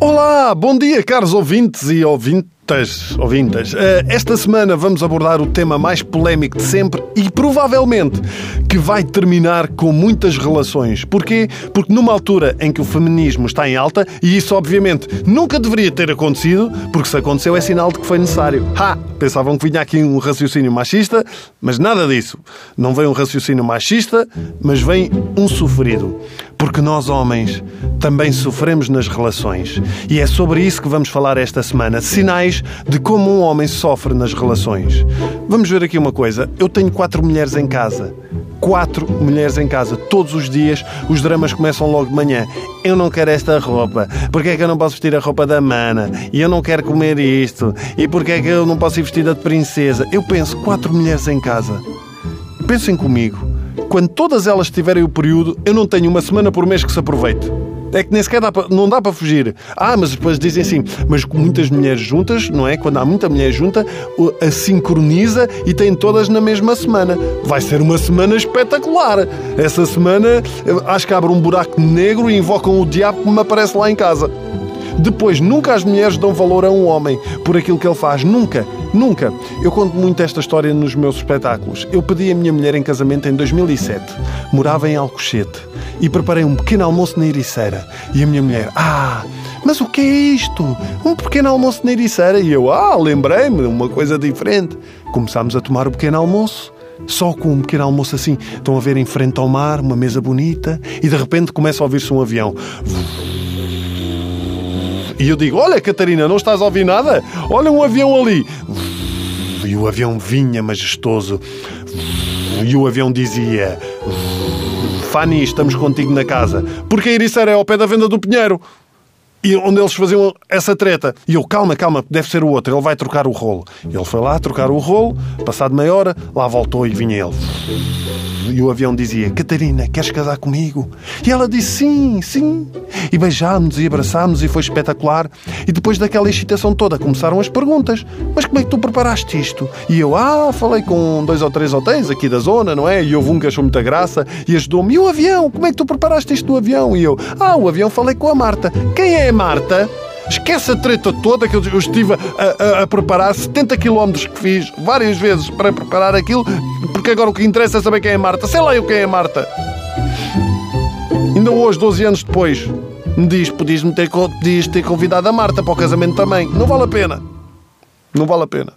Olá, bom dia, caros ouvintes e ouvintes. Ouvintas, eh, esta semana vamos abordar o tema mais polémico de sempre e provavelmente que vai terminar com muitas relações. Porquê? Porque numa altura em que o feminismo está em alta, e isso obviamente nunca deveria ter acontecido, porque se aconteceu é sinal de que foi necessário. Ha! Pensavam que vinha aqui um raciocínio machista, mas nada disso. Não vem um raciocínio machista, mas vem um sofrido. Porque nós, homens, também sofremos nas relações. E é sobre isso que vamos falar esta semana. Sinais de como um homem sofre nas relações. Vamos ver aqui uma coisa. Eu tenho quatro mulheres em casa. Quatro mulheres em casa. Todos os dias os dramas começam logo de manhã. Eu não quero esta roupa. Porquê é que eu não posso vestir a roupa da mana? E eu não quero comer isto. E porquê é que eu não posso ir vestida de princesa? Eu penso, quatro mulheres em casa. Pensem comigo quando todas elas tiverem o período, eu não tenho uma semana por mês que se aproveite. É que nem sequer dá para, não dá para fugir. Ah, mas depois dizem assim, mas com muitas mulheres juntas, não é? Quando há muita mulher junta, a sincroniza e tem todas na mesma semana. Vai ser uma semana espetacular. Essa semana acho que abre um buraco negro e invocam o diabo que me aparece lá em casa. Depois, nunca as mulheres dão valor a um homem por aquilo que ele faz. Nunca. Nunca. Eu conto muito esta história nos meus espetáculos. Eu pedi a minha mulher em casamento em 2007. Morava em Alcochete. E preparei um pequeno almoço na Ericeira. E a minha mulher, ah, mas o que é isto? Um pequeno almoço na Ericeira. E eu, ah, lembrei-me, uma coisa diferente. Começámos a tomar o pequeno almoço. Só com um pequeno almoço assim. Estão a ver em frente ao mar, uma mesa bonita. E de repente começa a ouvir-se um avião. E eu digo: Olha, Catarina, não estás a ouvir nada? Olha um avião ali. E o avião vinha majestoso. E o avião dizia: Fanny, estamos contigo na casa. Porque a Ericeira é ao pé da venda do Pinheiro. E onde eles faziam essa treta. E eu, calma, calma, deve ser o outro, ele vai trocar o rolo. Ele foi lá trocar o rolo, passado meia hora, lá voltou e vinha ele. E o avião dizia: Catarina, queres casar comigo? E ela disse: Sim, sim. E beijámos e abraçámos e foi espetacular. E depois daquela excitação toda começaram as perguntas: Mas como é que tu preparaste isto? E eu, ah, falei com dois ou três hotéis aqui da zona, não é? E houve um que achou muita graça e ajudou-me. E o avião? Como é que tu preparaste isto do avião? E eu, ah, o avião falei com a Marta. Quem é Marta? Esquece a treta toda que eu estive a, a, a, preparar, 70 km que fiz várias vezes para preparar aquilo, porque agora o que interessa é saber quem é Marta. Sei lá eu quem é Marta. Ainda hoje, 12 anos depois, me diz: podias-me ter, podias ter convidado a Marta para o casamento também. Não vale a pena. Não vale a pena.